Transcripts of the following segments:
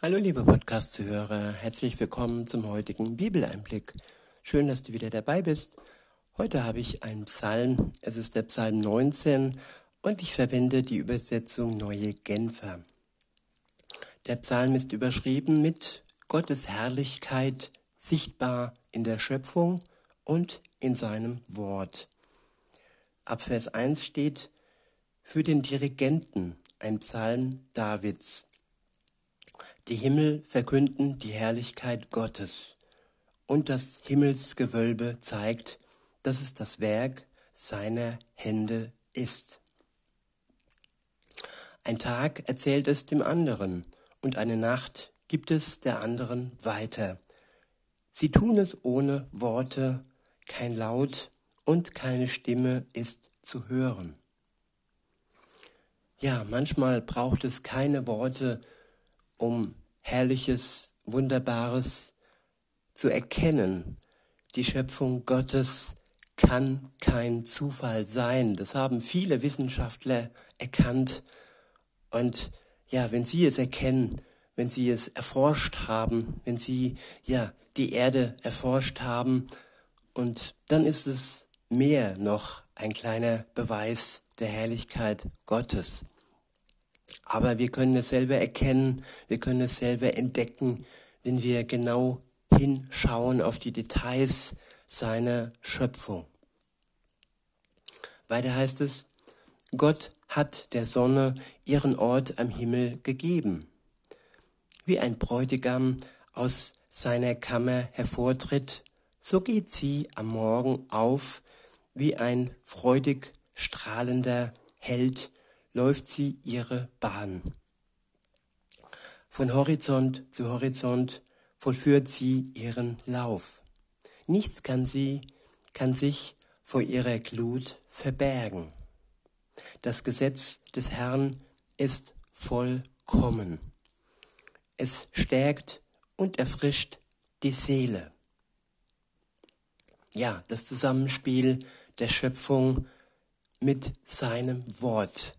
Hallo liebe Podcast-Zuhörer, herzlich willkommen zum heutigen Bibeleinblick. Schön, dass du wieder dabei bist. Heute habe ich einen Psalm, es ist der Psalm 19 und ich verwende die Übersetzung Neue Genfer. Der Psalm ist überschrieben mit Gottes Herrlichkeit sichtbar in der Schöpfung und in seinem Wort. Ab Vers 1 steht für den Dirigenten ein Psalm Davids. Die Himmel verkünden die Herrlichkeit Gottes und das Himmelsgewölbe zeigt, dass es das Werk seiner Hände ist. Ein Tag erzählt es dem anderen und eine Nacht gibt es der anderen weiter. Sie tun es ohne Worte, kein Laut und keine Stimme ist zu hören. Ja, manchmal braucht es keine Worte, um Herrliches, Wunderbares zu erkennen. Die Schöpfung Gottes kann kein Zufall sein. Das haben viele Wissenschaftler erkannt. Und ja, wenn sie es erkennen, wenn sie es erforscht haben, wenn sie ja die Erde erforscht haben, und dann ist es mehr noch ein kleiner Beweis der Herrlichkeit Gottes. Aber wir können es selber erkennen, wir können es selber entdecken, wenn wir genau hinschauen auf die Details seiner Schöpfung. Weiter heißt es, Gott hat der Sonne ihren Ort am Himmel gegeben. Wie ein Bräutigam aus seiner Kammer hervortritt, so geht sie am Morgen auf wie ein freudig strahlender Held läuft sie ihre Bahn. Von Horizont zu Horizont vollführt sie ihren Lauf. Nichts kann sie, kann sich vor ihrer Glut verbergen. Das Gesetz des Herrn ist vollkommen. Es stärkt und erfrischt die Seele. Ja, das Zusammenspiel der Schöpfung mit seinem Wort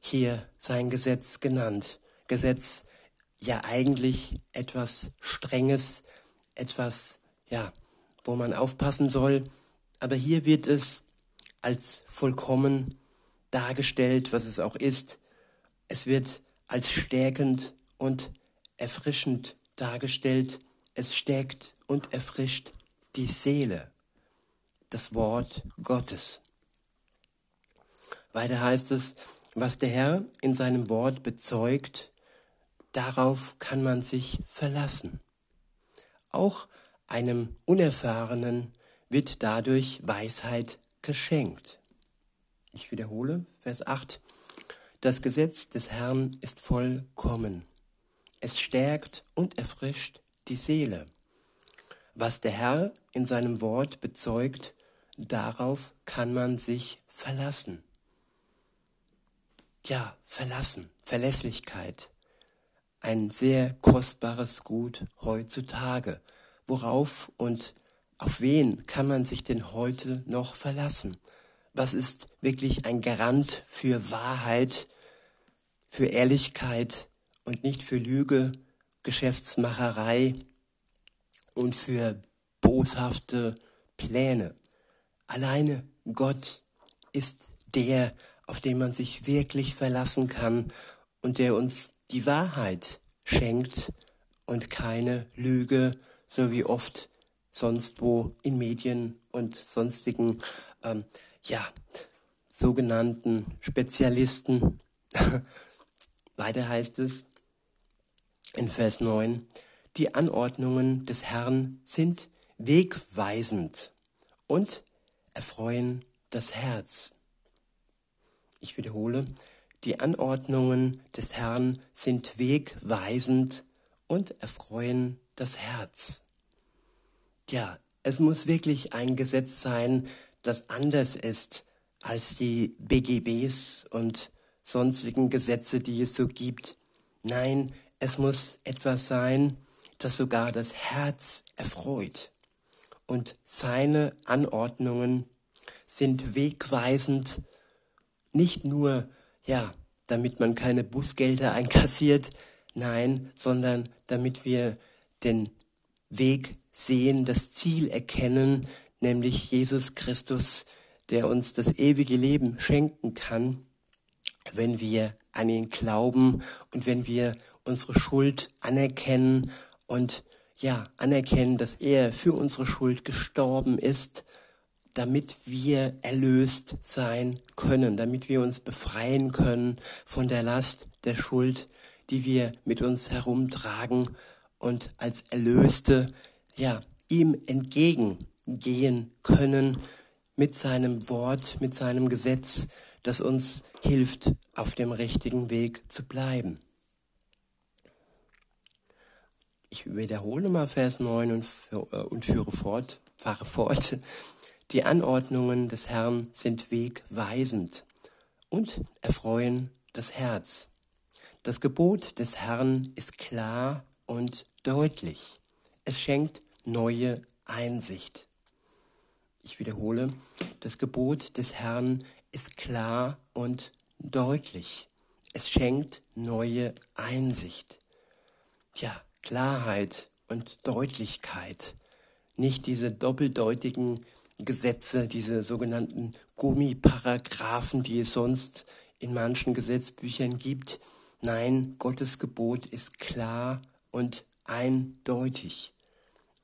hier sein Gesetz genannt. Gesetz ja eigentlich etwas Strenges, etwas, ja, wo man aufpassen soll. Aber hier wird es als vollkommen dargestellt, was es auch ist. Es wird als stärkend und erfrischend dargestellt. Es stärkt und erfrischt die Seele. Das Wort Gottes. Weiter heißt es, was der Herr in seinem Wort bezeugt, darauf kann man sich verlassen. Auch einem Unerfahrenen wird dadurch Weisheit geschenkt. Ich wiederhole Vers 8. Das Gesetz des Herrn ist vollkommen. Es stärkt und erfrischt die Seele. Was der Herr in seinem Wort bezeugt, darauf kann man sich verlassen ja, verlassen, Verlässlichkeit. Ein sehr kostbares Gut heutzutage. Worauf und auf wen kann man sich denn heute noch verlassen? Was ist wirklich ein Garant für Wahrheit, für Ehrlichkeit und nicht für Lüge, Geschäftsmacherei und für boshafte Pläne? Alleine Gott ist der, auf den man sich wirklich verlassen kann und der uns die Wahrheit schenkt und keine Lüge, so wie oft sonst wo in Medien und sonstigen, ähm, ja, sogenannten Spezialisten. Weiter heißt es in Vers 9, die Anordnungen des Herrn sind wegweisend und erfreuen das Herz. Ich wiederhole, die Anordnungen des Herrn sind wegweisend und erfreuen das Herz. Ja, es muss wirklich ein Gesetz sein, das anders ist als die BGBs und sonstigen Gesetze, die es so gibt. Nein, es muss etwas sein, das sogar das Herz erfreut. Und seine Anordnungen sind wegweisend nicht nur, ja, damit man keine Bußgelder einkassiert, nein, sondern damit wir den Weg sehen, das Ziel erkennen, nämlich Jesus Christus, der uns das ewige Leben schenken kann, wenn wir an ihn glauben und wenn wir unsere Schuld anerkennen und ja, anerkennen, dass er für unsere Schuld gestorben ist, damit wir erlöst sein können, damit wir uns befreien können von der Last der Schuld, die wir mit uns herumtragen und als Erlöste, ja, ihm entgegengehen können mit seinem Wort, mit seinem Gesetz, das uns hilft, auf dem richtigen Weg zu bleiben. Ich wiederhole mal Vers 9 und, äh, und führe fort, fahre fort. Die Anordnungen des Herrn sind wegweisend und erfreuen das Herz. Das Gebot des Herrn ist klar und deutlich. Es schenkt neue Einsicht. Ich wiederhole, das Gebot des Herrn ist klar und deutlich. Es schenkt neue Einsicht. Tja, Klarheit und Deutlichkeit. Nicht diese doppeldeutigen Gesetze, diese sogenannten Gummiparagraphen, die es sonst in manchen Gesetzbüchern gibt. Nein, Gottes Gebot ist klar und eindeutig.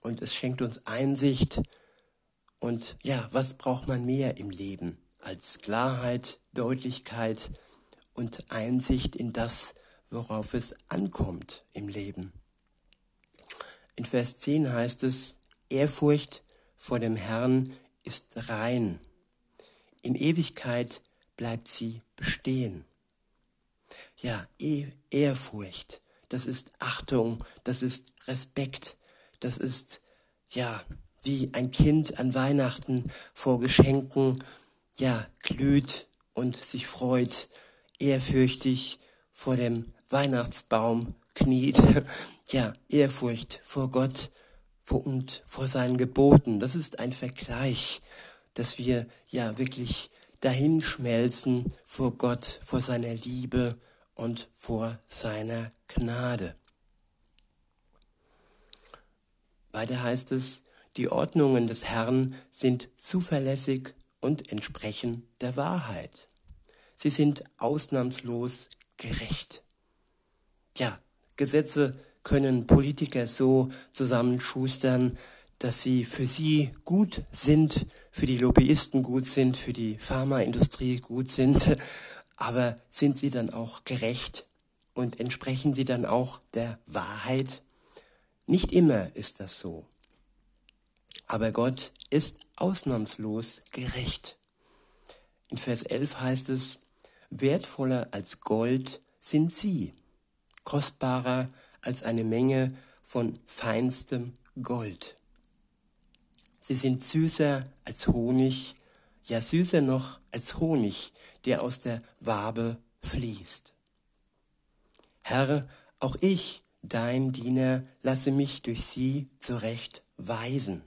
Und es schenkt uns Einsicht. Und ja, was braucht man mehr im Leben als Klarheit, Deutlichkeit und Einsicht in das, worauf es ankommt im Leben? In Vers 10 heißt es, Ehrfurcht vor dem Herrn ist rein. In Ewigkeit bleibt sie bestehen. Ja, e Ehrfurcht, das ist Achtung, das ist Respekt, das ist, ja, wie ein Kind an Weihnachten vor Geschenken, ja, glüht und sich freut, ehrfürchtig vor dem Weihnachtsbaum kniet, ja, Ehrfurcht vor Gott und vor seinen Geboten. Das ist ein Vergleich, dass wir ja wirklich dahin schmelzen vor Gott, vor seiner Liebe und vor seiner Gnade. Weiter heißt es, die Ordnungen des Herrn sind zuverlässig und entsprechen der Wahrheit. Sie sind ausnahmslos gerecht. Ja, Gesetze können Politiker so zusammenschustern, dass sie für sie gut sind, für die Lobbyisten gut sind, für die Pharmaindustrie gut sind, aber sind sie dann auch gerecht und entsprechen sie dann auch der Wahrheit? Nicht immer ist das so. Aber Gott ist ausnahmslos gerecht. In Vers 11 heißt es, wertvoller als Gold sind sie, kostbarer als eine Menge von feinstem Gold. Sie sind süßer als Honig, ja süßer noch als Honig, der aus der Wabe fließt. Herr, auch ich, dein Diener, lasse mich durch sie zurecht weisen.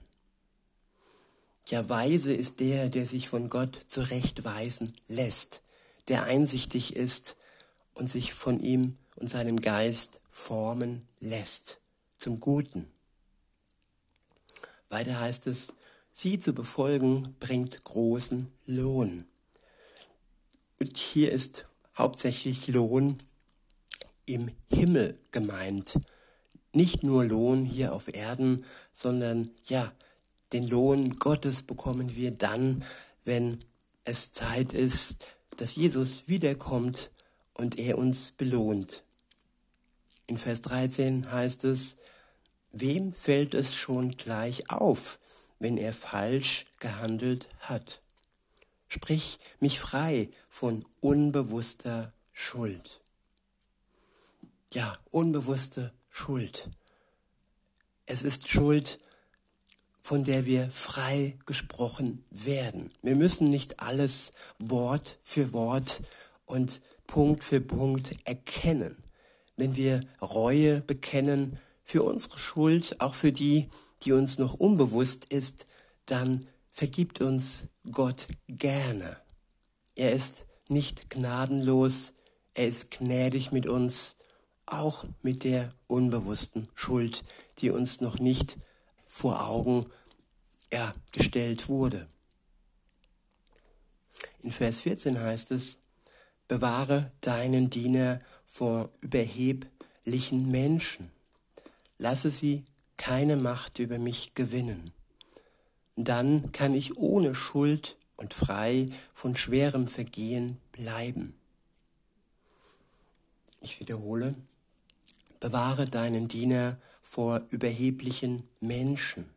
Ja, weise ist der, der sich von Gott zurechtweisen lässt, der einsichtig ist und sich von ihm und seinem Geist formen lässt zum Guten. Weiter heißt es, sie zu befolgen bringt großen Lohn. Und hier ist hauptsächlich Lohn im Himmel gemeint. Nicht nur Lohn hier auf Erden, sondern ja, den Lohn Gottes bekommen wir dann, wenn es Zeit ist, dass Jesus wiederkommt und er uns belohnt. In Vers 13 heißt es, wem fällt es schon gleich auf, wenn er falsch gehandelt hat? Sprich mich frei von unbewusster Schuld. Ja, unbewusste Schuld. Es ist Schuld, von der wir frei gesprochen werden. Wir müssen nicht alles Wort für Wort und Punkt für Punkt erkennen wenn wir Reue bekennen für unsere Schuld, auch für die, die uns noch unbewusst ist, dann vergibt uns Gott gerne. Er ist nicht gnadenlos, er ist gnädig mit uns, auch mit der unbewussten Schuld, die uns noch nicht vor Augen ja, gestellt wurde. In Vers 14 heißt es, bewahre deinen Diener vor überheblichen Menschen. Lasse sie keine Macht über mich gewinnen. Dann kann ich ohne Schuld und frei von schwerem Vergehen bleiben. Ich wiederhole, bewahre deinen Diener vor überheblichen Menschen.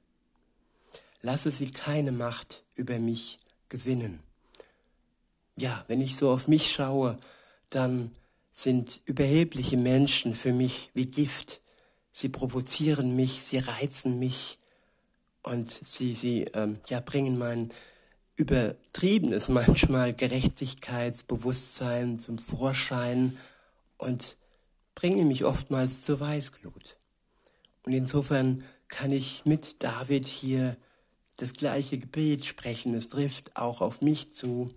Lasse sie keine Macht über mich gewinnen. Ja, wenn ich so auf mich schaue, dann sind überhebliche Menschen für mich wie Gift. Sie provozieren mich, sie reizen mich und sie, sie ähm, ja, bringen mein übertriebenes manchmal Gerechtigkeitsbewusstsein zum Vorschein und bringen mich oftmals zur Weißglut. Und insofern kann ich mit David hier das gleiche Gebet sprechen. Es trifft auch auf mich zu,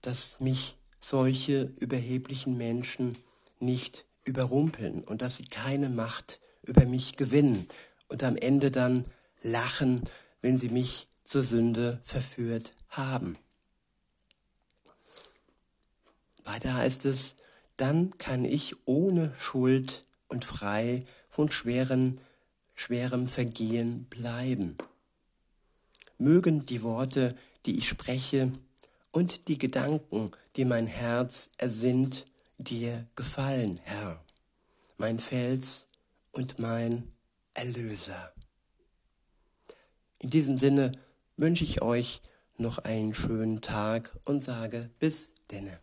dass mich solche überheblichen Menschen nicht überrumpeln und dass sie keine Macht über mich gewinnen und am Ende dann lachen, wenn sie mich zur Sünde verführt haben. Weiter heißt es, dann kann ich ohne Schuld und frei von schweren, schwerem Vergehen bleiben. Mögen die Worte, die ich spreche, und die Gedanken, die mein Herz ersinnt, dir gefallen, Herr, mein Fels und mein Erlöser. In diesem Sinne wünsche ich euch noch einen schönen Tag und sage bis denne.